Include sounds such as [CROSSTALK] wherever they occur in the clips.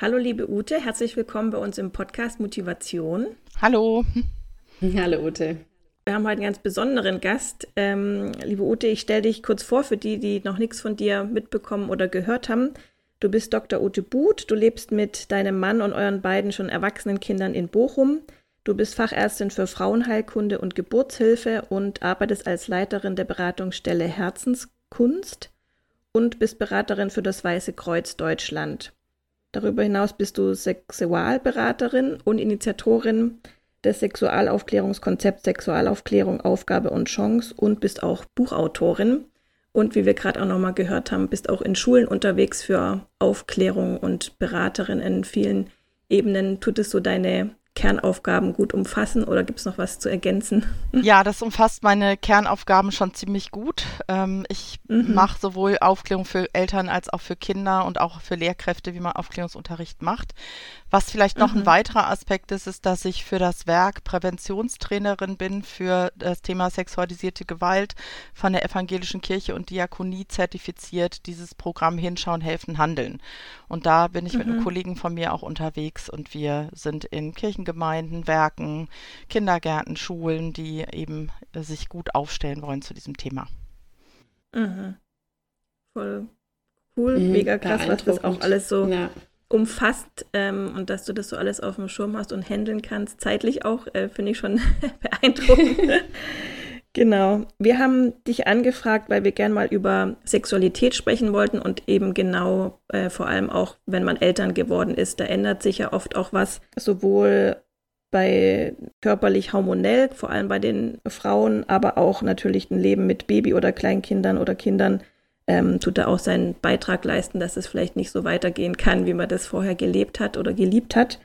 Hallo liebe Ute, herzlich willkommen bei uns im Podcast Motivation. Hallo. [LAUGHS] Hallo Ute. Wir haben heute einen ganz besonderen Gast. Ähm, liebe Ute, ich stelle dich kurz vor für die, die noch nichts von dir mitbekommen oder gehört haben. Du bist Dr. Ute Buth, du lebst mit deinem Mann und euren beiden schon erwachsenen Kindern in Bochum. Du bist Fachärztin für Frauenheilkunde und Geburtshilfe und arbeitest als Leiterin der Beratungsstelle Herzenskunst und bist Beraterin für das Weiße Kreuz Deutschland. Darüber hinaus bist du Sexualberaterin und Initiatorin des Sexualaufklärungskonzepts Sexualaufklärung, Aufgabe und Chance und bist auch Buchautorin. Und wie wir gerade auch nochmal gehört haben, bist auch in Schulen unterwegs für Aufklärung und Beraterin in vielen Ebenen. Tut es so deine Kernaufgaben gut umfassen oder gibt es noch was zu ergänzen? [LAUGHS] Ja, das umfasst meine Kernaufgaben schon ziemlich gut. Ähm, ich mhm. mache sowohl Aufklärung für Eltern als auch für Kinder und auch für Lehrkräfte, wie man Aufklärungsunterricht macht. Was vielleicht noch mhm. ein weiterer Aspekt ist, ist, dass ich für das Werk Präventionstrainerin bin für das Thema sexualisierte Gewalt von der Evangelischen Kirche und Diakonie zertifiziert, dieses Programm Hinschauen, Helfen, Handeln. Und da bin ich mhm. mit einem mhm. Kollegen von mir auch unterwegs und wir sind in Kirchengemeinden, Werken, Kindergärten, Schulen, die eben sich gut aufstellen wollen zu diesem Thema. Mhm. Voll cool, mhm, mega krass, was das auch alles so ja umfasst ähm, und dass du das so alles auf dem Schirm hast und handeln kannst, zeitlich auch, äh, finde ich schon [LAUGHS] beeindruckend. [LAUGHS] genau. Wir haben dich angefragt, weil wir gern mal über Sexualität sprechen wollten und eben genau äh, vor allem auch, wenn man Eltern geworden ist, da ändert sich ja oft auch was, sowohl bei körperlich hormonell, vor allem bei den Frauen, aber auch natürlich ein Leben mit Baby oder Kleinkindern oder Kindern ähm, tut er auch seinen Beitrag leisten, dass es vielleicht nicht so weitergehen kann, wie man das vorher gelebt hat oder geliebt hat.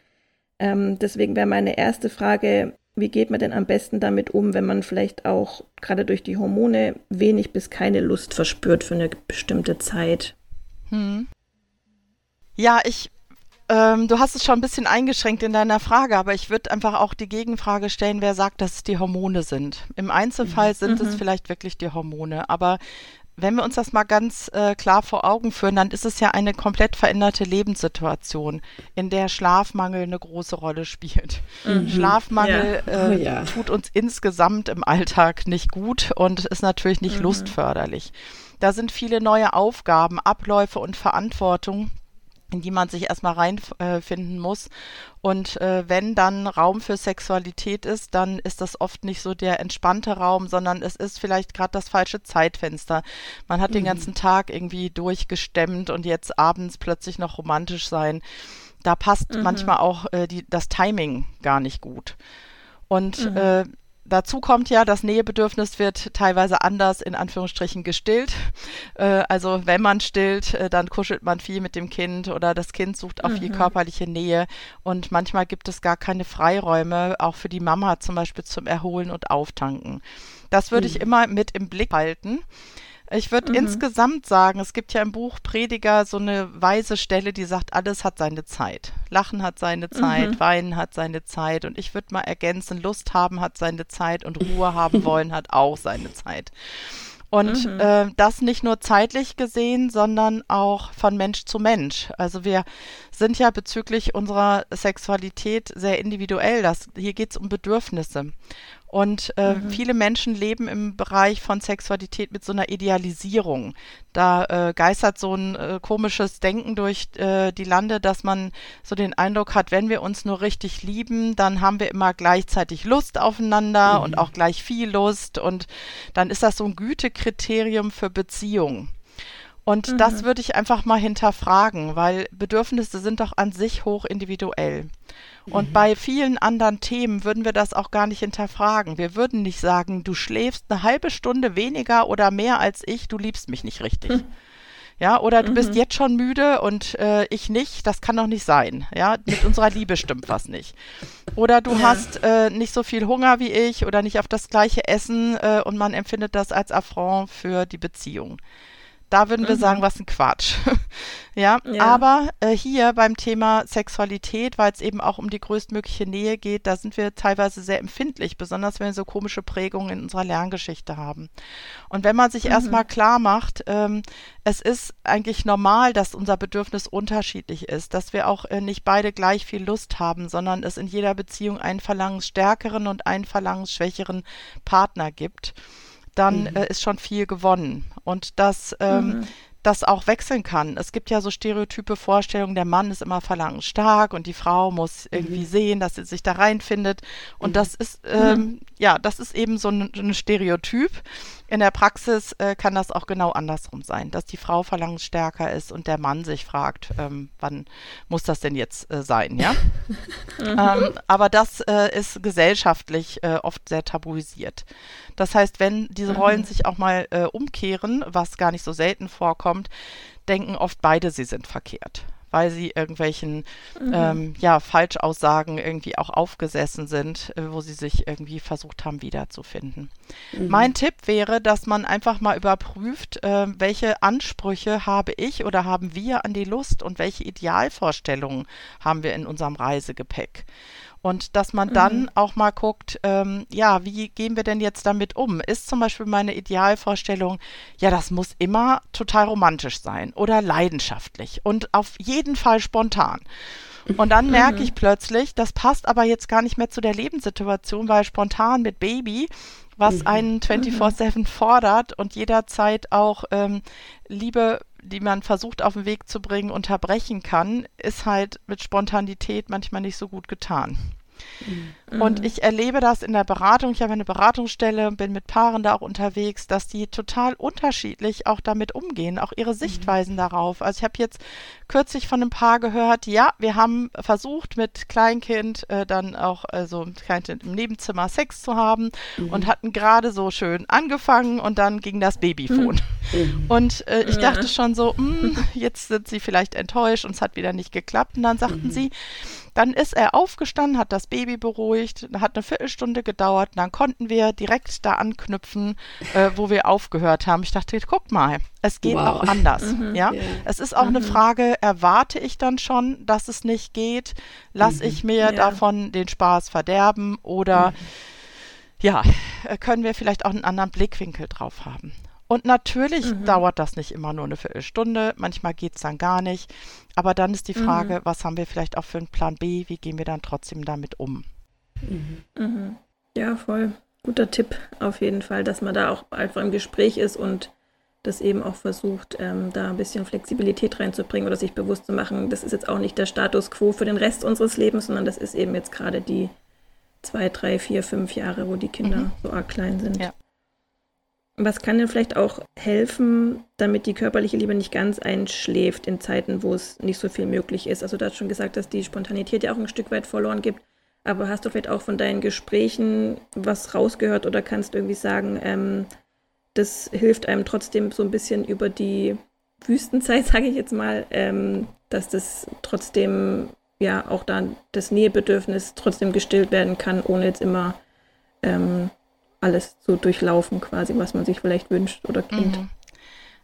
Ähm, deswegen wäre meine erste Frage, wie geht man denn am besten damit um, wenn man vielleicht auch gerade durch die Hormone wenig bis keine Lust verspürt für eine bestimmte Zeit? Hm. Ja, ich, ähm, du hast es schon ein bisschen eingeschränkt in deiner Frage, aber ich würde einfach auch die Gegenfrage stellen, wer sagt, dass es die Hormone sind. Im Einzelfall mhm. sind mhm. es vielleicht wirklich die Hormone, aber wenn wir uns das mal ganz äh, klar vor Augen führen, dann ist es ja eine komplett veränderte Lebenssituation, in der Schlafmangel eine große Rolle spielt. Mhm. Schlafmangel ja. Äh, oh, ja. tut uns insgesamt im Alltag nicht gut und ist natürlich nicht mhm. lustförderlich. Da sind viele neue Aufgaben, Abläufe und Verantwortung, in die man sich erstmal reinfinden äh, muss. Und äh, wenn dann Raum für Sexualität ist, dann ist das oft nicht so der entspannte Raum, sondern es ist vielleicht gerade das falsche Zeitfenster. Man hat mhm. den ganzen Tag irgendwie durchgestemmt und jetzt abends plötzlich noch romantisch sein. Da passt mhm. manchmal auch äh, die, das Timing gar nicht gut. Und mhm. Dazu kommt ja, das Nähebedürfnis wird teilweise anders in Anführungsstrichen gestillt. Äh, also wenn man stillt, äh, dann kuschelt man viel mit dem Kind oder das Kind sucht auch mhm. viel körperliche Nähe. Und manchmal gibt es gar keine Freiräume, auch für die Mama zum Beispiel zum Erholen und Auftanken. Das würde mhm. ich immer mit im Blick halten. Ich würde mhm. insgesamt sagen, es gibt ja im Buch Prediger so eine weise Stelle, die sagt, alles hat seine Zeit. Lachen hat seine Zeit, mhm. Weinen hat seine Zeit. Und ich würde mal ergänzen, Lust haben hat seine Zeit und Ruhe haben [LAUGHS] wollen hat auch seine Zeit. Und mhm. äh, das nicht nur zeitlich gesehen, sondern auch von Mensch zu Mensch. Also wir sind ja bezüglich unserer Sexualität sehr individuell. Das, hier geht es um Bedürfnisse. Und äh, mhm. viele Menschen leben im Bereich von Sexualität mit so einer Idealisierung. Da äh, geistert so ein äh, komisches Denken durch äh, die Lande, dass man so den Eindruck hat, wenn wir uns nur richtig lieben, dann haben wir immer gleichzeitig Lust aufeinander mhm. und auch gleich viel Lust. Und dann ist das so ein Gütekriterium für Beziehungen. Und mhm. das würde ich einfach mal hinterfragen, weil Bedürfnisse sind doch an sich hoch individuell. Und mhm. bei vielen anderen Themen würden wir das auch gar nicht hinterfragen. Wir würden nicht sagen, du schläfst eine halbe Stunde weniger oder mehr als ich, du liebst mich nicht richtig. Mhm. Ja, oder du mhm. bist jetzt schon müde und äh, ich nicht, das kann doch nicht sein. Ja, mit unserer Liebe stimmt was nicht. Oder du ja. hast äh, nicht so viel Hunger wie ich oder nicht auf das gleiche Essen äh, und man empfindet das als Affront für die Beziehung. Da würden wir mhm. sagen, was ein Quatsch. [LAUGHS] ja? ja, aber äh, hier beim Thema Sexualität, weil es eben auch um die größtmögliche Nähe geht, da sind wir teilweise sehr empfindlich, besonders wenn wir so komische Prägungen in unserer Lerngeschichte haben. Und wenn man sich mhm. erstmal klar macht, ähm, es ist eigentlich normal, dass unser Bedürfnis unterschiedlich ist, dass wir auch äh, nicht beide gleich viel Lust haben, sondern es in jeder Beziehung einen verlangensstärkeren und einen verlangensschwächeren Partner gibt dann mhm. äh, ist schon viel gewonnen. Und das, ähm, mhm. das auch wechseln kann. Es gibt ja so stereotype Vorstellungen, der Mann ist immer verlangensstark und die Frau muss irgendwie mhm. sehen, dass sie sich da reinfindet. Und mhm. das ist, ähm, ja, das ist eben so ein, ein Stereotyp. In der Praxis äh, kann das auch genau andersrum sein, dass die Frau verlangensstärker ist und der Mann sich fragt, ähm, wann muss das denn jetzt äh, sein, ja? [LAUGHS] Mhm. ähm, aber das äh, ist gesellschaftlich äh, oft sehr tabuisiert. Das heißt, wenn diese mhm. Rollen mhm. sich auch mal äh, umkehren, was gar nicht so selten vorkommt, denken oft beide, sie sind verkehrt weil sie irgendwelchen mhm. ähm, ja, Falschaussagen irgendwie auch aufgesessen sind, äh, wo sie sich irgendwie versucht haben wiederzufinden. Mhm. Mein Tipp wäre, dass man einfach mal überprüft, äh, welche Ansprüche habe ich oder haben wir an die Lust und welche Idealvorstellungen haben wir in unserem Reisegepäck. Und dass man dann mhm. auch mal guckt, ähm, ja, wie gehen wir denn jetzt damit um? Ist zum Beispiel meine Idealvorstellung, ja, das muss immer total romantisch sein oder leidenschaftlich und auf jeden Fall spontan. Und dann merke mhm. ich plötzlich, das passt aber jetzt gar nicht mehr zu der Lebenssituation, weil spontan mit Baby, was mhm. einen 24-7 mhm. fordert und jederzeit auch ähm, Liebe die man versucht auf den Weg zu bringen, unterbrechen kann, ist halt mit Spontanität manchmal nicht so gut getan. Mhm. Und ich erlebe das in der Beratung. Ich habe eine Beratungsstelle, bin mit Paaren da auch unterwegs, dass die total unterschiedlich auch damit umgehen, auch ihre Sichtweisen mhm. darauf. Also ich habe jetzt kürzlich von einem Paar gehört, ja, wir haben versucht mit Kleinkind äh, dann auch, also Kleinkind im Nebenzimmer Sex zu haben mhm. und hatten gerade so schön angefangen und dann ging das Babyphone. Mhm. Und äh, ich dachte schon so, mh, hm, [LAUGHS] jetzt sind sie vielleicht enttäuscht und es hat wieder nicht geklappt. Und dann sagten mhm. sie, dann ist er aufgestanden, hat das Baby beruhigt, hat eine Viertelstunde gedauert, dann konnten wir direkt da anknüpfen, äh, wo wir aufgehört haben. Ich dachte, guck mal, es geht wow. auch anders. Mhm, ja? Yeah. Es ist auch mhm. eine Frage, erwarte ich dann schon, dass es nicht geht? Lass mhm. ich mir yeah. davon den Spaß verderben oder mhm. ja, können wir vielleicht auch einen anderen Blickwinkel drauf haben? Und natürlich mhm. dauert das nicht immer nur eine Viertelstunde, manchmal geht es dann gar nicht. Aber dann ist die mhm. Frage, mhm. was haben wir vielleicht auch für einen Plan B, wie gehen wir dann trotzdem damit um? Mhm. Ja, voll. Guter Tipp auf jeden Fall, dass man da auch einfach im Gespräch ist und das eben auch versucht, ähm, da ein bisschen Flexibilität reinzubringen oder sich bewusst zu machen, das ist jetzt auch nicht der Status quo für den Rest unseres Lebens, sondern das ist eben jetzt gerade die zwei, drei, vier, fünf Jahre, wo die Kinder mhm. so arg klein sind. Ja. Was kann denn vielleicht auch helfen, damit die körperliche Liebe nicht ganz einschläft in Zeiten, wo es nicht so viel möglich ist? Also du hast schon gesagt, dass die Spontanität ja auch ein Stück weit verloren gibt. Aber hast du vielleicht auch von deinen Gesprächen was rausgehört oder kannst irgendwie sagen, ähm, das hilft einem trotzdem so ein bisschen über die Wüstenzeit, [LAUGHS] sage ich jetzt mal, ähm, dass das trotzdem ja auch dann das Nähebedürfnis trotzdem gestillt werden kann, ohne jetzt immer ähm, alles zu durchlaufen, quasi, was man sich vielleicht wünscht oder kennt. Mhm.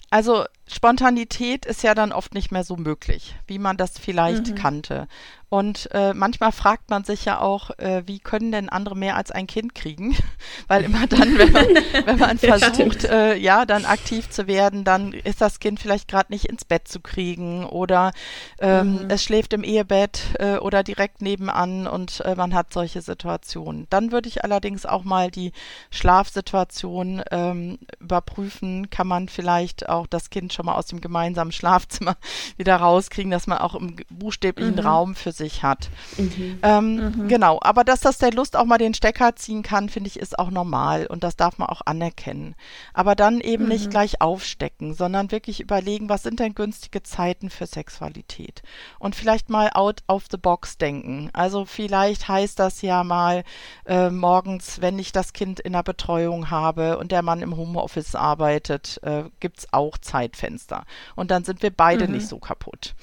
Also Spontanität ist ja dann oft nicht mehr so möglich, wie man das vielleicht mhm. kannte. Und äh, manchmal fragt man sich ja auch, äh, wie können denn andere mehr als ein Kind kriegen? [LAUGHS] Weil immer dann, wenn man, [LAUGHS] wenn man versucht, äh, ja, dann aktiv zu werden, dann ist das Kind vielleicht gerade nicht ins Bett zu kriegen oder ähm, mhm. es schläft im Ehebett äh, oder direkt nebenan und äh, man hat solche Situationen. Dann würde ich allerdings auch mal die Schlafsituation ähm, überprüfen. Kann man vielleicht auch das Kind schon mal aus dem gemeinsamen Schlafzimmer [LAUGHS] wieder rauskriegen, dass man auch im buchstäblichen mhm. Raum für sich hat. Mhm. Ähm, mhm. Genau, aber dass das der Lust auch mal den Stecker ziehen kann, finde ich, ist auch normal und das darf man auch anerkennen. Aber dann eben nicht mhm. gleich aufstecken, sondern wirklich überlegen, was sind denn günstige Zeiten für Sexualität? Und vielleicht mal out of the box denken. Also vielleicht heißt das ja mal äh, morgens, wenn ich das Kind in der Betreuung habe und der Mann im Homeoffice arbeitet, äh, gibt es auch Zeitfenster. Und dann sind wir beide mhm. nicht so kaputt.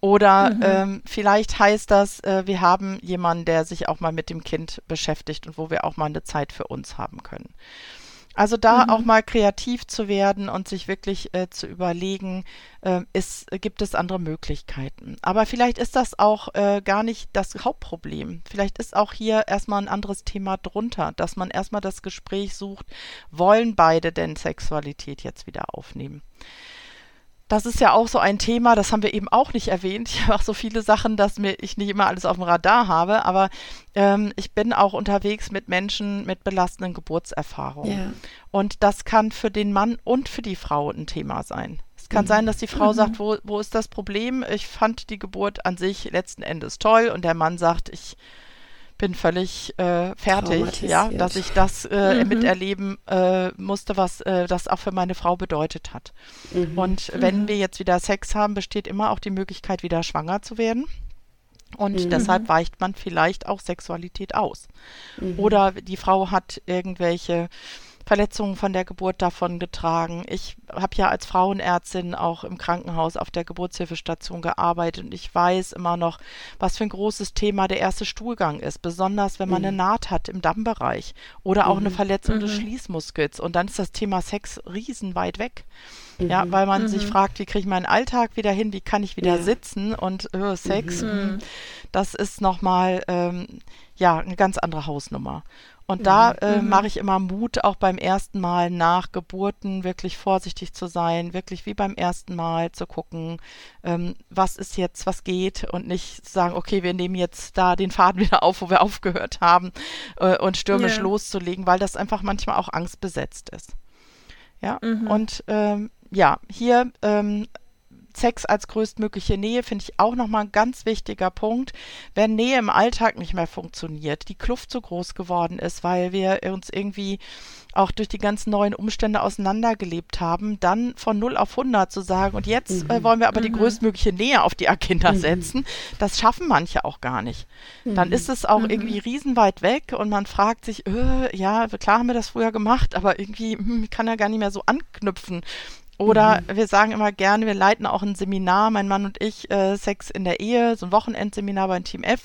Oder mhm. ähm, vielleicht heißt das, äh, wir haben jemanden, der sich auch mal mit dem Kind beschäftigt und wo wir auch mal eine Zeit für uns haben können. Also da mhm. auch mal kreativ zu werden und sich wirklich äh, zu überlegen, äh, ist, gibt es andere Möglichkeiten. Aber vielleicht ist das auch äh, gar nicht das Hauptproblem. Vielleicht ist auch hier erstmal ein anderes Thema drunter, dass man erstmal das Gespräch sucht, wollen beide denn Sexualität jetzt wieder aufnehmen? Das ist ja auch so ein Thema, das haben wir eben auch nicht erwähnt. Ich habe auch so viele Sachen, dass mir ich nicht immer alles auf dem Radar habe, aber ähm, ich bin auch unterwegs mit Menschen mit belastenden Geburtserfahrungen. Ja. Und das kann für den Mann und für die Frau ein Thema sein. Es kann mhm. sein, dass die Frau mhm. sagt, wo, wo ist das Problem? Ich fand die Geburt an sich letzten Endes toll und der Mann sagt, ich bin völlig äh, fertig, ja, dass ich das äh, mhm. miterleben äh, musste, was äh, das auch für meine Frau bedeutet hat. Mhm. Und wenn mhm. wir jetzt wieder Sex haben, besteht immer auch die Möglichkeit, wieder schwanger zu werden. Und mhm. deshalb weicht man vielleicht auch Sexualität aus. Mhm. Oder die Frau hat irgendwelche Verletzungen von der Geburt davon getragen. Ich habe ja als Frauenärztin auch im Krankenhaus auf der Geburtshilfestation gearbeitet und ich weiß immer noch, was für ein großes Thema der erste Stuhlgang ist, besonders wenn man mhm. eine Naht hat im Dammbereich oder auch mhm. eine Verletzung mhm. des Schließmuskels und dann ist das Thema Sex riesenweit weg. Ja, mhm. weil man sich mhm. fragt, wie kriege ich meinen Alltag wieder hin, wie kann ich wieder ja. sitzen und äh, Sex, mhm. das ist nochmal ähm, ja, eine ganz andere Hausnummer. Und da äh, mhm. mache ich immer Mut, auch beim ersten Mal nach Geburten wirklich vorsichtig zu sein, wirklich wie beim ersten Mal zu gucken, ähm, was ist jetzt, was geht und nicht sagen, okay, wir nehmen jetzt da den Faden [LAUGHS] wieder auf, wo wir aufgehört haben äh, und stürmisch yeah. loszulegen, weil das einfach manchmal auch angstbesetzt ist. Ja, mhm. und ähm, ja, hier ähm, Sex als größtmögliche Nähe finde ich auch nochmal ein ganz wichtiger Punkt. Wenn Nähe im Alltag nicht mehr funktioniert, die Kluft so groß geworden ist, weil wir uns irgendwie auch durch die ganzen neuen Umstände auseinandergelebt haben, dann von 0 auf 100 zu sagen, und jetzt äh, mhm. äh, wollen wir aber mhm. die größtmögliche Nähe auf die Agenda mhm. setzen, das schaffen manche auch gar nicht. Dann mhm. ist es auch mhm. irgendwie riesenweit weg und man fragt sich, äh, ja, klar haben wir das früher gemacht, aber irgendwie hm, kann er gar nicht mehr so anknüpfen. Oder mhm. wir sagen immer gerne, wir leiten auch ein Seminar, mein Mann und ich, äh, Sex in der Ehe, so ein Wochenendseminar beim Team F.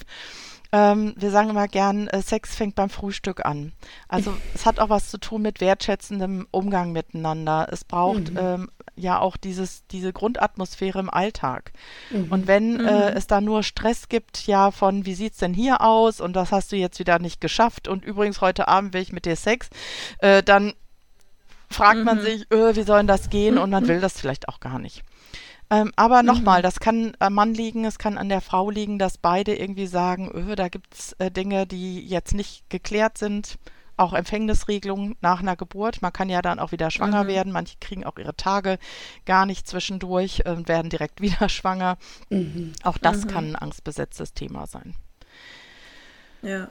Ähm, wir sagen immer gern, äh, Sex fängt beim Frühstück an. Also [LAUGHS] es hat auch was zu tun mit wertschätzendem Umgang miteinander. Es braucht mhm. ähm, ja auch dieses, diese Grundatmosphäre im Alltag. Mhm. Und wenn mhm. äh, es da nur Stress gibt, ja, von wie sieht's denn hier aus und das hast du jetzt wieder nicht geschafft und übrigens heute Abend will ich mit dir Sex, äh, dann fragt mhm. man sich, öh, wie soll denn das gehen? Und man will das vielleicht auch gar nicht. Ähm, aber nochmal, mhm. das kann am Mann liegen, es kann an der Frau liegen, dass beide irgendwie sagen, öh, da gibt es äh, Dinge, die jetzt nicht geklärt sind. Auch Empfängnisregelungen nach einer Geburt. Man kann ja dann auch wieder schwanger mhm. werden. Manche kriegen auch ihre Tage gar nicht zwischendurch und werden direkt [LAUGHS] wieder schwanger. Mhm. Auch das mhm. kann ein angstbesetztes Thema sein. Ja.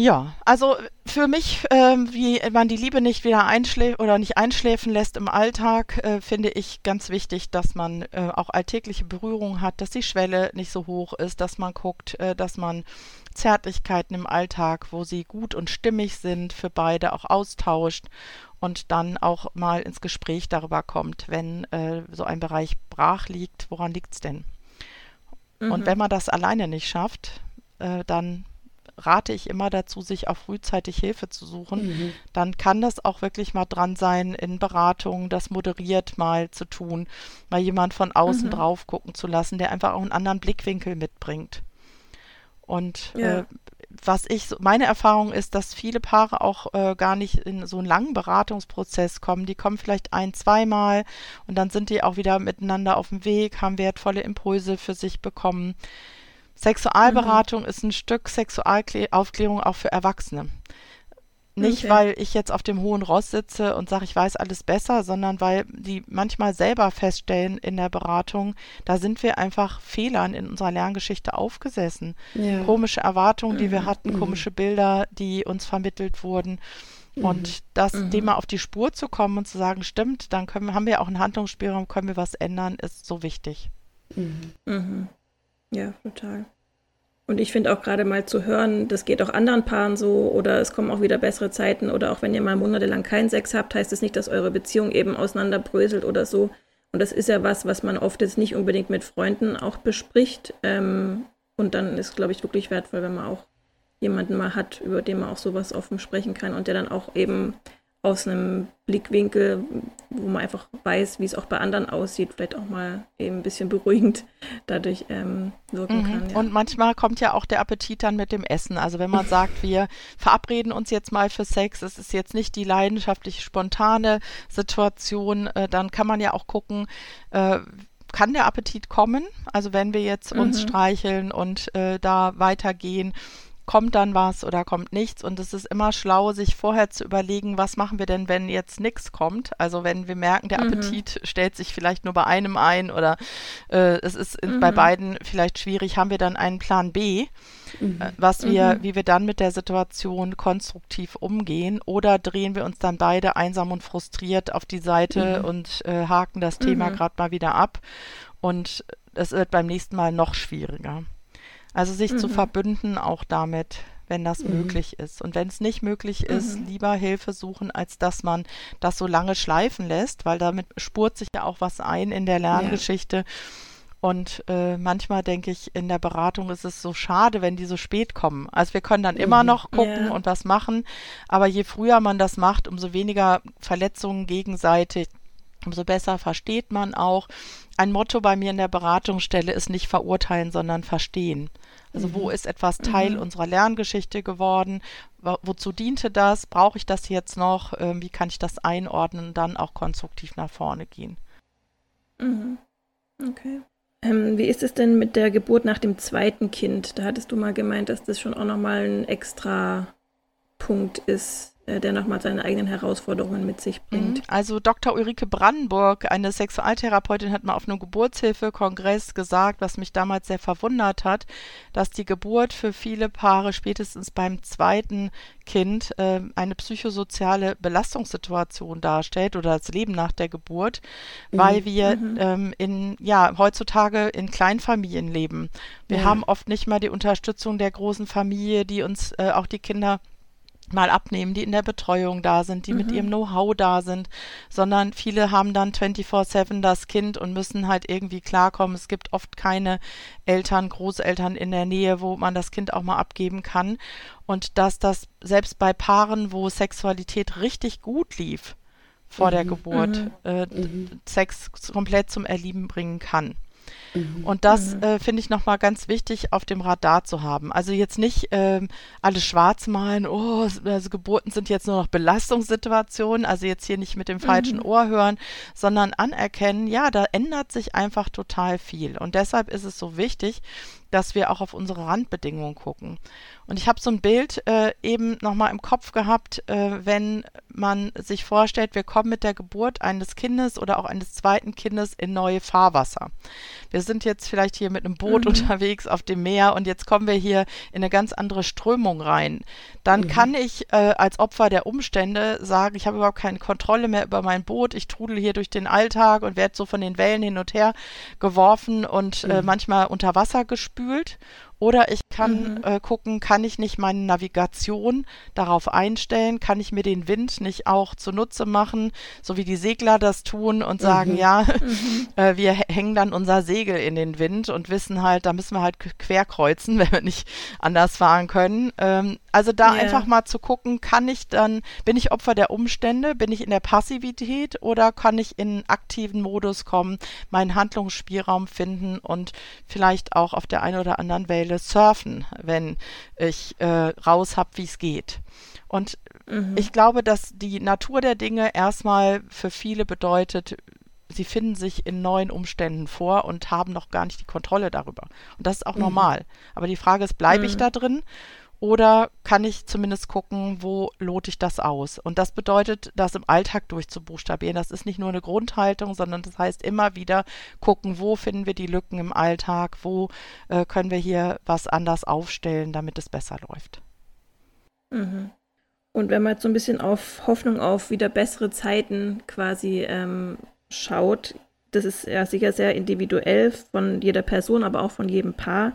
Ja, also für mich, äh, wie man die Liebe nicht wieder einschläft oder nicht einschläfen lässt im Alltag, äh, finde ich ganz wichtig, dass man äh, auch alltägliche Berührung hat, dass die Schwelle nicht so hoch ist, dass man guckt, äh, dass man Zärtlichkeiten im Alltag, wo sie gut und stimmig sind, für beide auch austauscht und dann auch mal ins Gespräch darüber kommt, wenn äh, so ein Bereich brach liegt, woran liegt es denn? Mhm. Und wenn man das alleine nicht schafft, äh, dann rate ich immer dazu, sich auch frühzeitig Hilfe zu suchen. Mhm. Dann kann das auch wirklich mal dran sein, in Beratungen das moderiert mal zu tun, mal jemand von außen mhm. drauf gucken zu lassen, der einfach auch einen anderen Blickwinkel mitbringt. Und ja. äh, was ich, meine Erfahrung ist, dass viele Paare auch äh, gar nicht in so einen langen Beratungsprozess kommen. Die kommen vielleicht ein, zweimal und dann sind die auch wieder miteinander auf dem Weg, haben wertvolle Impulse für sich bekommen. Sexualberatung mhm. ist ein Stück Sexualaufklärung auch für Erwachsene. Nicht, okay. weil ich jetzt auf dem hohen Ross sitze und sage, ich weiß alles besser, sondern weil die manchmal selber feststellen in der Beratung, da sind wir einfach Fehlern in unserer Lerngeschichte aufgesessen. Ja. Komische Erwartungen, die wir mhm. hatten, mhm. komische Bilder, die uns vermittelt wurden. Mhm. Und das, mhm. dem mal auf die Spur zu kommen und zu sagen, stimmt, dann können, haben wir auch einen Handlungsspielraum, können wir was ändern, ist so wichtig. Mhm. Ja, total. Und ich finde auch gerade mal zu hören, das geht auch anderen Paaren so oder es kommen auch wieder bessere Zeiten oder auch wenn ihr mal monatelang keinen Sex habt, heißt es das nicht, dass eure Beziehung eben auseinanderbröselt oder so. Und das ist ja was, was man oft jetzt nicht unbedingt mit Freunden auch bespricht. Ähm, und dann ist, glaube ich, wirklich wertvoll, wenn man auch jemanden mal hat, über den man auch sowas offen sprechen kann und der dann auch eben aus einem Blickwinkel, wo man einfach weiß, wie es auch bei anderen aussieht, vielleicht auch mal eben ein bisschen beruhigend dadurch ähm, wirken mhm. kann. Ja. Und manchmal kommt ja auch der Appetit dann mit dem Essen. Also wenn man [LAUGHS] sagt, wir verabreden uns jetzt mal für Sex, es ist jetzt nicht die leidenschaftliche, spontane Situation, äh, dann kann man ja auch gucken, äh, kann der Appetit kommen? Also wenn wir jetzt uns mhm. streicheln und äh, da weitergehen, kommt dann was oder kommt nichts. Und es ist immer schlau, sich vorher zu überlegen, was machen wir denn, wenn jetzt nichts kommt. Also wenn wir merken, der mhm. Appetit mhm. stellt sich vielleicht nur bei einem ein oder äh, es ist mhm. bei beiden vielleicht schwierig, haben wir dann einen Plan B, mhm. äh, was wir, mhm. wie wir dann mit der Situation konstruktiv umgehen oder drehen wir uns dann beide einsam und frustriert auf die Seite mhm. und äh, haken das Thema gerade mal wieder ab. Und es wird beim nächsten Mal noch schwieriger. Also sich mhm. zu verbünden auch damit, wenn das mhm. möglich ist. Und wenn es nicht möglich ist, mhm. lieber Hilfe suchen, als dass man das so lange schleifen lässt, weil damit spurt sich ja auch was ein in der Lerngeschichte. Ja. Und äh, manchmal denke ich, in der Beratung ist es so schade, wenn die so spät kommen. Also wir können dann mhm. immer noch gucken ja. und was machen, aber je früher man das macht, umso weniger Verletzungen gegenseitig, umso besser versteht man auch. Ein Motto bei mir in der Beratungsstelle ist nicht verurteilen, sondern verstehen. Also mhm. wo ist etwas Teil mhm. unserer Lerngeschichte geworden? Wo, wozu diente das? Brauche ich das jetzt noch? Ähm, wie kann ich das einordnen und dann auch konstruktiv nach vorne gehen? Mhm. Okay. Ähm, wie ist es denn mit der Geburt nach dem zweiten Kind? Da hattest du mal gemeint, dass das schon auch nochmal ein extra Punkt ist, der nochmal seine eigenen Herausforderungen mit sich bringt. Mhm. Also Dr. Ulrike Brandenburg, eine Sexualtherapeutin, hat mal auf einem Geburtshilfekongress gesagt, was mich damals sehr verwundert hat, dass die Geburt für viele Paare spätestens beim zweiten Kind äh, eine psychosoziale Belastungssituation darstellt oder das Leben nach der Geburt, mhm. weil wir mhm. ähm, in ja heutzutage in Kleinfamilien leben. Wir ja. haben oft nicht mal die Unterstützung der großen Familie, die uns äh, auch die Kinder mal abnehmen, die in der Betreuung da sind, die mhm. mit ihrem Know-how da sind, sondern viele haben dann 24/7 das Kind und müssen halt irgendwie klarkommen. Es gibt oft keine Eltern, Großeltern in der Nähe, wo man das Kind auch mal abgeben kann und dass das selbst bei Paaren, wo Sexualität richtig gut lief vor mhm. der Geburt, mhm. Äh, mhm. Sex komplett zum Erlieben bringen kann. Mhm. Und das mhm. äh, finde ich nochmal ganz wichtig auf dem Radar zu haben. Also jetzt nicht ähm, alles schwarz malen, oh, also Geburten sind jetzt nur noch Belastungssituationen, also jetzt hier nicht mit dem falschen mhm. Ohr hören, sondern anerkennen, ja, da ändert sich einfach total viel. Und deshalb ist es so wichtig, dass wir auch auf unsere Randbedingungen gucken. Und ich habe so ein Bild äh, eben nochmal im Kopf gehabt, äh, wenn man sich vorstellt, wir kommen mit der Geburt eines Kindes oder auch eines zweiten Kindes in neue Fahrwasser. Wir sind jetzt vielleicht hier mit einem Boot mhm. unterwegs auf dem Meer und jetzt kommen wir hier in eine ganz andere Strömung rein. Dann mhm. kann ich äh, als Opfer der Umstände sagen, ich habe überhaupt keine Kontrolle mehr über mein Boot, ich trudel hier durch den Alltag und werde so von den Wellen hin und her geworfen und äh, mhm. manchmal unter Wasser gespült Oder ich kann mhm. äh, gucken, kann ich nicht meine Navigation darauf einstellen? Kann ich mir den Wind nicht auch zunutze machen, so wie die Segler das tun und sagen, mhm. ja, [LAUGHS] mhm. äh, wir hängen dann unser Segel in den Wind und wissen halt, da müssen wir halt querkreuzen, [LAUGHS] wenn wir nicht anders fahren können. Ähm, also da yeah. einfach mal zu gucken, kann ich dann, bin ich Opfer der Umstände, bin ich in der Passivität oder kann ich in aktiven Modus kommen, meinen Handlungsspielraum finden und vielleicht auch auf der einen oder anderen Welle surfen, wenn ich äh, raus habe, wie es geht. Und mhm. ich glaube, dass die Natur der Dinge erstmal für viele bedeutet, sie finden sich in neuen Umständen vor und haben noch gar nicht die Kontrolle darüber. Und das ist auch mhm. normal. Aber die Frage ist, bleibe mhm. ich da drin oder kann ich zumindest gucken, wo lote ich das aus? Und das bedeutet, das im Alltag durchzubuchstabieren. Das ist nicht nur eine Grundhaltung, sondern das heißt immer wieder gucken, wo finden wir die Lücken im Alltag, wo äh, können wir hier was anders aufstellen, damit es besser läuft. Mhm. Und wenn man jetzt so ein bisschen auf Hoffnung auf wieder bessere Zeiten quasi ähm, schaut, das ist ja sicher sehr individuell von jeder Person, aber auch von jedem Paar.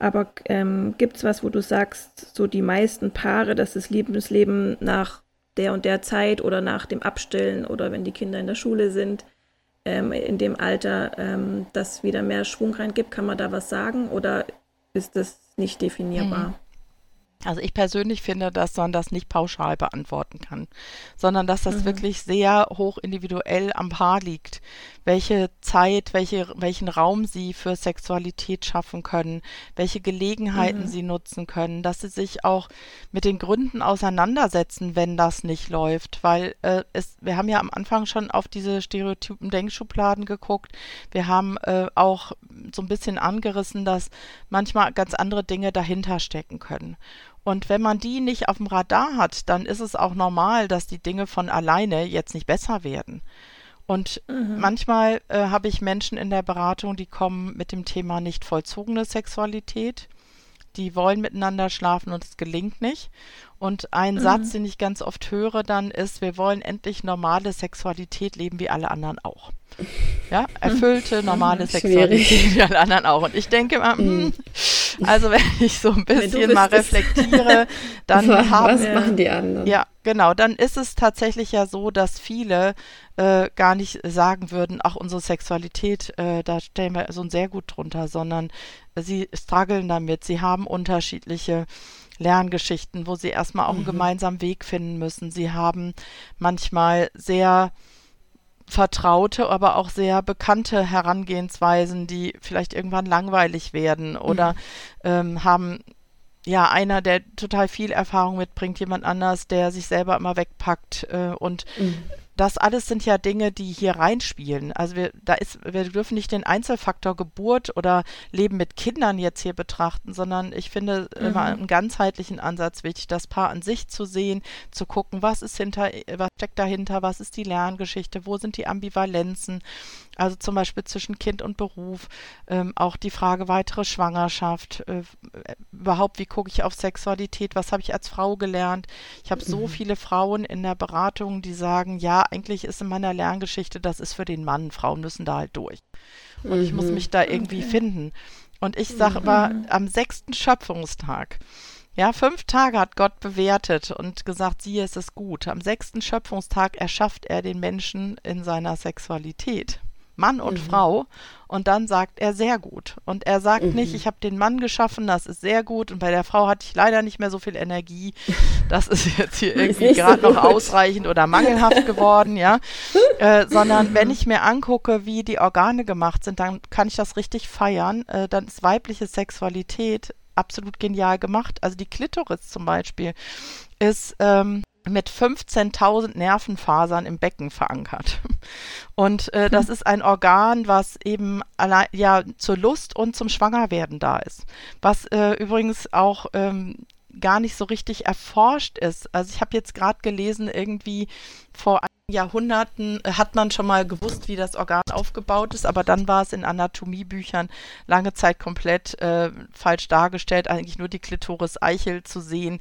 Aber ähm, gibt es was, wo du sagst, so die meisten Paare, dass das Lebensleben nach der und der Zeit oder nach dem Abstillen oder wenn die Kinder in der Schule sind, ähm, in dem Alter, ähm, das wieder mehr Schwung reingibt? Kann man da was sagen oder ist das nicht definierbar? Mhm. Also ich persönlich finde, dass man das nicht pauschal beantworten kann, sondern dass das mhm. wirklich sehr hoch individuell am Paar liegt, welche Zeit, welche, welchen Raum sie für Sexualität schaffen können, welche Gelegenheiten mhm. sie nutzen können, dass sie sich auch mit den Gründen auseinandersetzen, wenn das nicht läuft, weil äh, es, wir haben ja am Anfang schon auf diese Stereotypen Denkschubladen geguckt, wir haben äh, auch so ein bisschen angerissen, dass manchmal ganz andere Dinge dahinter stecken können. Und wenn man die nicht auf dem Radar hat, dann ist es auch normal, dass die Dinge von alleine jetzt nicht besser werden. Und mhm. manchmal äh, habe ich Menschen in der Beratung, die kommen mit dem Thema nicht vollzogene Sexualität. Die wollen miteinander schlafen und es gelingt nicht. Und ein mhm. Satz, den ich ganz oft höre dann ist, wir wollen endlich normale Sexualität leben wie alle anderen auch. Ja, [LAUGHS] erfüllte, normale Sexualität wie alle anderen auch. Und ich denke immer, mhm. Also wenn ich so ein bisschen mal reflektiere, dann [LAUGHS] was haben Was machen die anderen? Ja, genau. Dann ist es tatsächlich ja so, dass viele äh, gar nicht sagen würden, ach, unsere Sexualität, äh, da stellen wir so ein sehr gut drunter, sondern sie strugglen damit. Sie haben unterschiedliche Lerngeschichten, wo sie erstmal auch einen mhm. gemeinsamen Weg finden müssen. Sie haben manchmal sehr vertraute, aber auch sehr bekannte Herangehensweisen, die vielleicht irgendwann langweilig werden oder mhm. ähm, haben ja einer, der total viel Erfahrung mitbringt, jemand anders, der sich selber immer wegpackt äh, und mhm das alles sind ja Dinge, die hier reinspielen. Also wir, da ist, wir dürfen nicht den Einzelfaktor Geburt oder Leben mit Kindern jetzt hier betrachten, sondern ich finde mhm. immer einen ganzheitlichen Ansatz wichtig, das Paar an sich zu sehen, zu gucken, was ist hinter, was steckt dahinter, was ist die Lerngeschichte, wo sind die Ambivalenzen, also zum Beispiel zwischen Kind und Beruf, ähm, auch die Frage weitere Schwangerschaft, äh, überhaupt, wie gucke ich auf Sexualität, was habe ich als Frau gelernt. Ich habe so mhm. viele Frauen in der Beratung, die sagen, ja, eigentlich ist in meiner Lerngeschichte, das ist für den Mann, Frauen müssen da halt durch. Und mhm. ich muss mhm. mich da irgendwie okay. finden. Und ich sage immer, mhm. am sechsten Schöpfungstag, ja, fünf Tage hat Gott bewertet und gesagt, siehe, es ist gut. Am sechsten Schöpfungstag erschafft er den Menschen in seiner Sexualität. Mann und mhm. Frau. Und dann sagt er sehr gut. Und er sagt mhm. nicht, ich habe den Mann geschaffen, das ist sehr gut. Und bei der Frau hatte ich leider nicht mehr so viel Energie. Das ist jetzt hier [LAUGHS] irgendwie gerade so noch ausreichend oder mangelhaft geworden, ja. [LAUGHS] Äh, sondern wenn ich mir angucke, wie die Organe gemacht sind, dann kann ich das richtig feiern. Äh, dann ist weibliche Sexualität absolut genial gemacht. Also die Klitoris zum Beispiel ist ähm, mit 15.000 Nervenfasern im Becken verankert. Und äh, das hm. ist ein Organ, was eben allein, ja zur Lust und zum Schwangerwerden da ist. Was äh, übrigens auch ähm, gar nicht so richtig erforscht ist. Also ich habe jetzt gerade gelesen, irgendwie vor Jahrhunderten äh, hat man schon mal gewusst, wie das Organ aufgebaut ist, aber dann war es in Anatomiebüchern lange Zeit komplett äh, falsch dargestellt, eigentlich nur die Klitoris Eichel zu sehen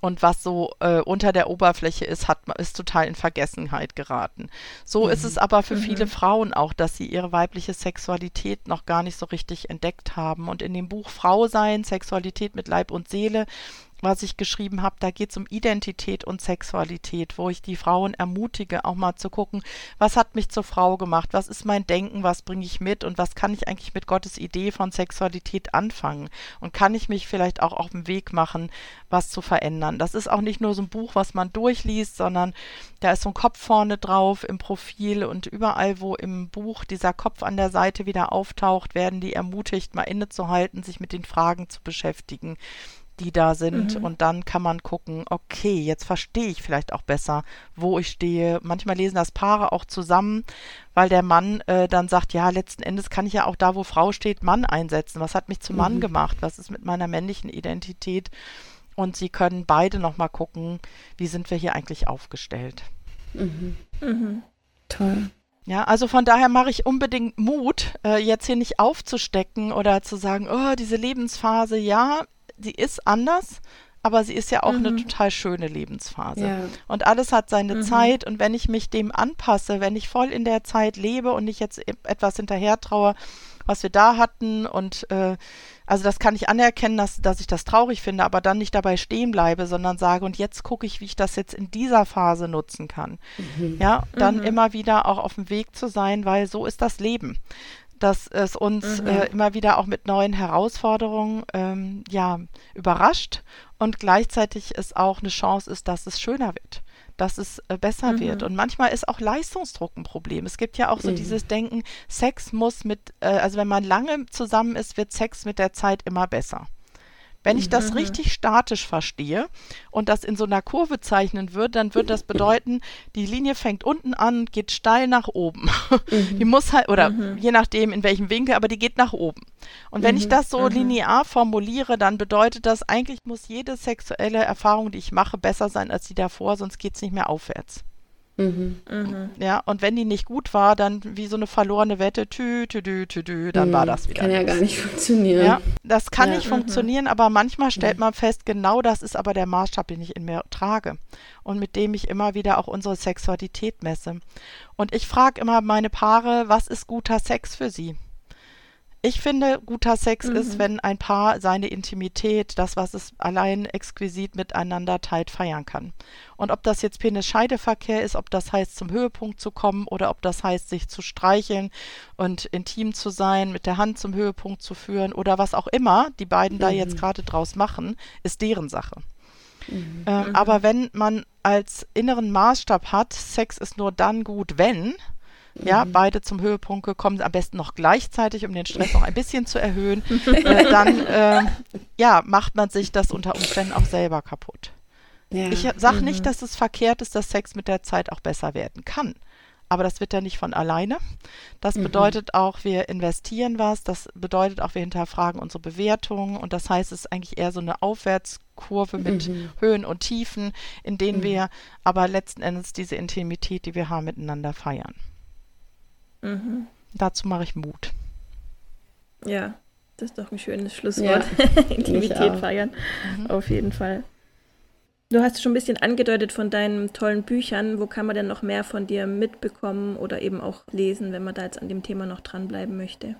und was so äh, unter der Oberfläche ist, hat ist total in Vergessenheit geraten. So mhm. ist es aber für mhm. viele Frauen auch, dass sie ihre weibliche Sexualität noch gar nicht so richtig entdeckt haben. Und in dem Buch Frau sein, Sexualität mit Leib und Seele was ich geschrieben habe, da geht es um Identität und Sexualität, wo ich die Frauen ermutige, auch mal zu gucken, was hat mich zur Frau gemacht, was ist mein Denken, was bringe ich mit und was kann ich eigentlich mit Gottes Idee von Sexualität anfangen und kann ich mich vielleicht auch auf den Weg machen, was zu verändern. Das ist auch nicht nur so ein Buch, was man durchliest, sondern da ist so ein Kopf vorne drauf im Profil und überall, wo im Buch dieser Kopf an der Seite wieder auftaucht, werden die ermutigt, mal innezuhalten, sich mit den Fragen zu beschäftigen die da sind. Mhm. Und dann kann man gucken, okay, jetzt verstehe ich vielleicht auch besser, wo ich stehe. Manchmal lesen das Paare auch zusammen, weil der Mann äh, dann sagt, ja, letzten Endes kann ich ja auch da, wo Frau steht, Mann einsetzen. Was hat mich zum mhm. Mann gemacht? Was ist mit meiner männlichen Identität? Und sie können beide nochmal gucken, wie sind wir hier eigentlich aufgestellt. Mhm. Mhm. Toll. Ja, also von daher mache ich unbedingt Mut, äh, jetzt hier nicht aufzustecken oder zu sagen, oh, diese Lebensphase, ja, sie ist anders, aber sie ist ja auch mhm. eine total schöne Lebensphase. Ja. Und alles hat seine mhm. Zeit und wenn ich mich dem anpasse, wenn ich voll in der Zeit lebe und nicht jetzt e-, etwas hinterher traue, was wir da hatten und äh, also das kann ich anerkennen, dass, dass ich das traurig finde, aber dann nicht dabei stehen bleibe, sondern sage, und jetzt gucke ich, wie ich das jetzt in dieser Phase nutzen kann. Mhm. Ja, dann mhm. immer wieder auch auf dem Weg zu sein, weil so ist das Leben dass es uns mhm. äh, immer wieder auch mit neuen Herausforderungen ähm, ja, überrascht und gleichzeitig es auch eine Chance ist, dass es schöner wird, dass es äh, besser mhm. wird. Und manchmal ist auch Leistungsdruck ein Problem. Es gibt ja auch so mhm. dieses Denken, Sex muss mit, äh, also wenn man lange zusammen ist, wird Sex mit der Zeit immer besser. Wenn ich das mhm. richtig statisch verstehe und das in so einer Kurve zeichnen würde, dann würde das bedeuten, die Linie fängt unten an, geht steil nach oben. Mhm. Die muss halt, oder mhm. je nachdem in welchem Winkel, aber die geht nach oben. Und wenn ich das so linear formuliere, dann bedeutet das, eigentlich muss jede sexuelle Erfahrung, die ich mache, besser sein als die davor, sonst geht es nicht mehr aufwärts. Mhm. Mhm. Ja, und wenn die nicht gut war, dann wie so eine verlorene Wette, tü, tü, tü, tü, tü dann mhm. war das wieder. Kann ja gar nicht funktionieren. Ja, das kann ja. nicht mhm. funktionieren, aber manchmal stellt man fest, genau das ist aber der Maßstab, den ich in mir trage und mit dem ich immer wieder auch unsere Sexualität messe. Und ich frage immer meine Paare, was ist guter Sex für sie? Ich finde, guter Sex mhm. ist, wenn ein Paar seine Intimität, das, was es allein exquisit miteinander teilt, feiern kann. Und ob das jetzt Penis-Scheideverkehr ist, ob das heißt, zum Höhepunkt zu kommen oder ob das heißt, sich zu streicheln und intim zu sein, mit der Hand zum Höhepunkt zu führen oder was auch immer die beiden mhm. da jetzt mhm. gerade draus machen, ist deren Sache. Mhm. Ähm, aber wenn man als inneren Maßstab hat, Sex ist nur dann gut, wenn, ja, mhm. beide zum Höhepunkt gekommen, am besten noch gleichzeitig, um den Stress noch ein bisschen zu erhöhen, äh, dann äh, ja, macht man sich das unter Umständen auch selber kaputt. Ja. Ich sage mhm. nicht, dass es verkehrt ist, dass Sex mit der Zeit auch besser werden kann. Aber das wird ja nicht von alleine. Das mhm. bedeutet auch, wir investieren was. Das bedeutet auch, wir hinterfragen unsere Bewertungen. Und das heißt, es ist eigentlich eher so eine Aufwärtskurve mit mhm. Höhen und Tiefen, in denen mhm. wir aber letzten Endes diese Intimität, die wir haben, miteinander feiern. Mhm. Dazu mache ich Mut. Ja, das ist doch ein schönes Schlusswort. Ja, [LAUGHS] Intimität feiern. Mhm. Auf jeden Fall. Du hast schon ein bisschen angedeutet von deinen tollen Büchern. Wo kann man denn noch mehr von dir mitbekommen oder eben auch lesen, wenn man da jetzt an dem Thema noch dranbleiben möchte?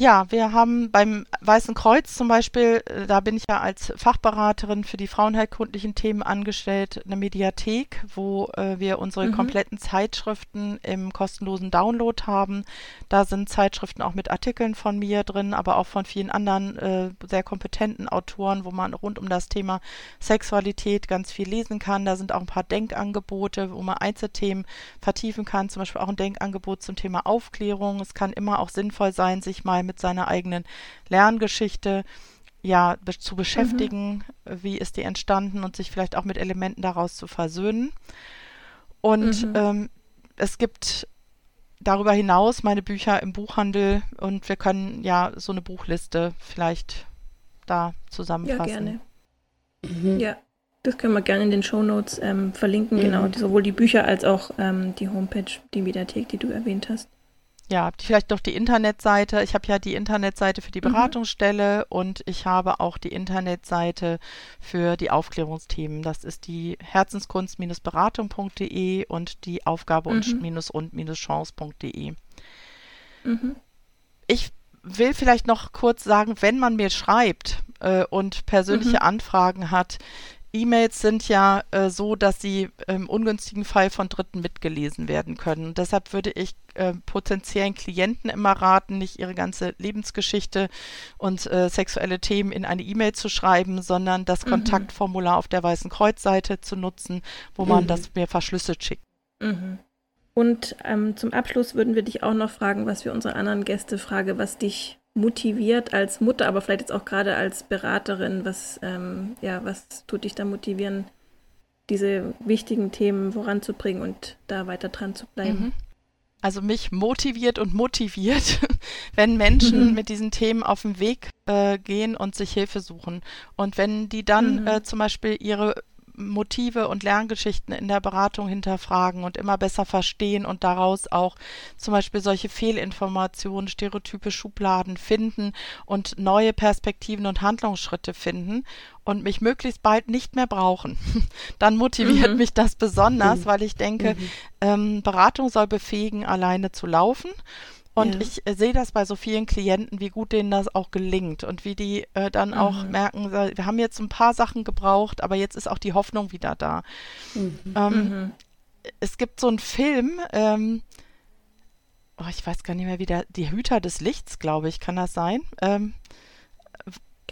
Ja, wir haben beim Weißen Kreuz zum Beispiel, äh, da bin ich ja als Fachberaterin für die frauenheilkundlichen Themen angestellt, eine Mediathek, wo äh, wir unsere mhm. kompletten Zeitschriften im kostenlosen Download haben. Da sind Zeitschriften auch mit Artikeln von mir drin, aber auch von vielen anderen äh, sehr kompetenten Autoren, wo man rund um das Thema Sexualität ganz viel lesen kann. Da sind auch ein paar Denkangebote, wo man Einzelthemen vertiefen kann, zum Beispiel auch ein Denkangebot zum Thema Aufklärung. Es kann immer auch sinnvoll sein, sich mal mit seiner eigenen Lerngeschichte ja be zu beschäftigen, mhm. wie ist die entstanden und sich vielleicht auch mit Elementen daraus zu versöhnen. Und mhm. ähm, es gibt darüber hinaus meine Bücher im Buchhandel und wir können ja so eine Buchliste vielleicht da zusammenfassen. Ja, gerne. Mhm. Ja, Das können wir gerne in den Show Notes ähm, verlinken, mhm. genau. Sowohl die Bücher als auch ähm, die Homepage, die Mediathek, die du erwähnt hast. Ja, vielleicht noch die Internetseite. Ich habe ja die Internetseite für die mhm. Beratungsstelle mhm. und ich habe auch die Internetseite für die Aufklärungsthemen. Das ist die herzenskunst-beratung.de und die Aufgabe- mhm. und-und-chance.de. Mhm. Ich will vielleicht noch kurz sagen, wenn man mir schreibt äh, und persönliche mhm. Anfragen hat, E-Mails sind ja äh, so, dass sie im ungünstigen Fall von Dritten mitgelesen werden können. deshalb würde ich äh, potenziellen Klienten immer raten, nicht ihre ganze Lebensgeschichte und äh, sexuelle Themen in eine E-Mail zu schreiben, sondern das mhm. Kontaktformular auf der Weißen Kreuzseite zu nutzen, wo man mhm. das mir verschlüsselt schickt. Mhm. Und ähm, zum Abschluss würden wir dich auch noch fragen, was wir unsere anderen Gäste fragen, was dich motiviert als Mutter, aber vielleicht jetzt auch gerade als Beraterin? Was, ähm, ja, was tut dich da motivieren, diese wichtigen Themen voranzubringen und da weiter dran zu bleiben? Mhm. Also mich motiviert und motiviert, [LAUGHS] wenn Menschen mhm. mit diesen Themen auf den Weg äh, gehen und sich Hilfe suchen. Und wenn die dann mhm. äh, zum Beispiel ihre Motive und Lerngeschichten in der Beratung hinterfragen und immer besser verstehen und daraus auch zum Beispiel solche Fehlinformationen, Stereotype, Schubladen finden und neue Perspektiven und Handlungsschritte finden und mich möglichst bald nicht mehr brauchen. [LAUGHS] Dann motiviert mhm. mich das besonders, mhm. weil ich denke, mhm. ähm, Beratung soll befähigen, alleine zu laufen. Und ja. ich äh, sehe das bei so vielen Klienten, wie gut denen das auch gelingt und wie die äh, dann mhm. auch merken, wir haben jetzt ein paar Sachen gebraucht, aber jetzt ist auch die Hoffnung wieder da. Mhm. Ähm, mhm. Es gibt so einen Film, ähm, oh, ich weiß gar nicht mehr, wie der, die Hüter des Lichts, glaube ich, kann das sein? Ähm,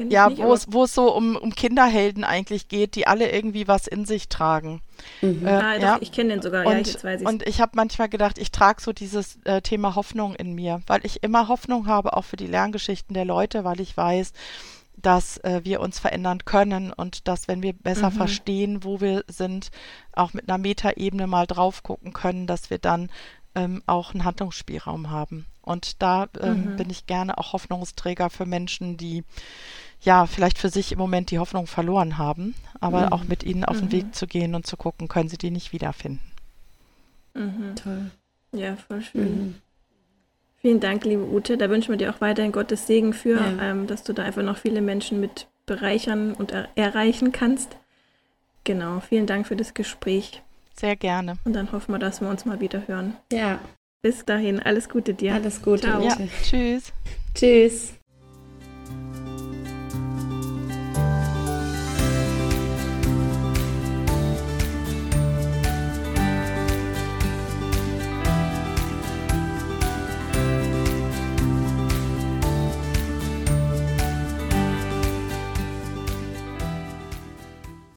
ja, wo es, wo es so um, um Kinderhelden eigentlich geht, die alle irgendwie was in sich tragen. Mhm. Äh, ah, ja. ich kenne den sogar, und, ja, jetzt weiß ich's. Und ich habe manchmal gedacht, ich trage so dieses äh, Thema Hoffnung in mir, weil ich immer Hoffnung habe, auch für die Lerngeschichten der Leute, weil ich weiß, dass äh, wir uns verändern können und dass, wenn wir besser mhm. verstehen, wo wir sind, auch mit einer Metaebene mal drauf gucken können, dass wir dann ähm, auch einen Handlungsspielraum haben. Und da ähm, mhm. bin ich gerne auch Hoffnungsträger für Menschen, die ja, vielleicht für sich im Moment die Hoffnung verloren haben, aber mhm. auch mit ihnen auf den Weg mhm. zu gehen und zu gucken, können sie die nicht wiederfinden. Mhm. Toll. Ja, voll schön. Mhm. Vielen Dank, liebe Ute. Da wünschen wir dir auch weiterhin Gottes Segen für, ja. ähm, dass du da einfach noch viele Menschen mit bereichern und er erreichen kannst. Genau, vielen Dank für das Gespräch. Sehr gerne. Und dann hoffen wir, dass wir uns mal wieder hören. Ja. Bis dahin, alles Gute dir. Alles Gute. Ja, tschüss. Tschüss.